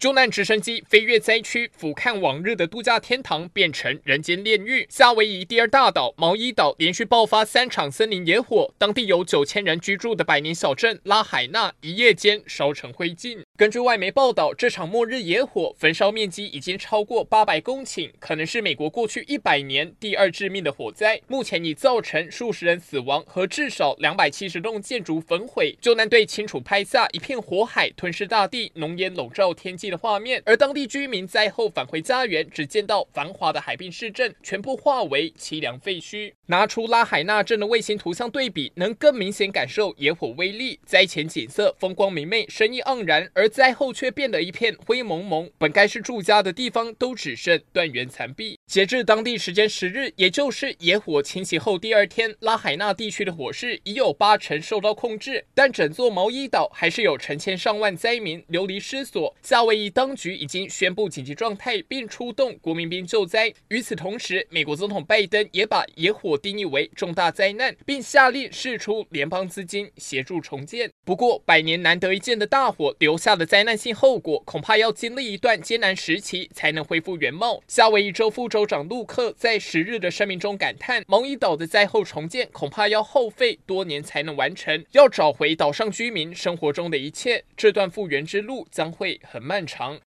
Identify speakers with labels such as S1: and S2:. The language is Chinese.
S1: 救难直升机飞越灾区，俯瞰往日的度假天堂变成人间炼狱。夏威夷第二大岛毛伊岛连续爆发三场森林野火，当地有九千人居住的百年小镇拉海纳一夜间烧成灰烬。根据外媒报道，这场末日野火焚烧面积已经超过八百公顷，可能是美国过去一百年第二致命的火灾。目前已造成数十人死亡和至少两百七十栋建筑焚毁。救难队清楚拍下一片火海吞噬大地、浓烟笼罩天际的画面，而当地居民灾后返回家园，只见到繁华的海滨市镇全部化为凄凉废墟。拿出拉海纳镇的卫星图像对比，能更明显感受野火威力。灾前景色风光明媚，生意盎然，而灾后却变得一片灰蒙蒙，本该是住家的地方都只剩断垣残壁。截至当地时间十日，也就是野火侵袭后第二天，拉海纳地区的火势已有八成受到控制，但整座毛伊岛还是有成千上万灾民流离失所。夏威夷当局已经宣布紧急状态，并出动国民兵救灾。与此同时，美国总统拜登也把野火定义为重大灾难，并下令释出联邦资金协助重建。不过，百年难得一见的大火留下的灾难性后果，恐怕要经历一段艰难时期才能恢复原貌。夏威夷州副州州长陆克在十日的声明中感叹，蒙伊岛的灾后重建恐怕要耗费多年才能完成，要找回岛上居民生活中的一切，这段复原之路将会很漫长。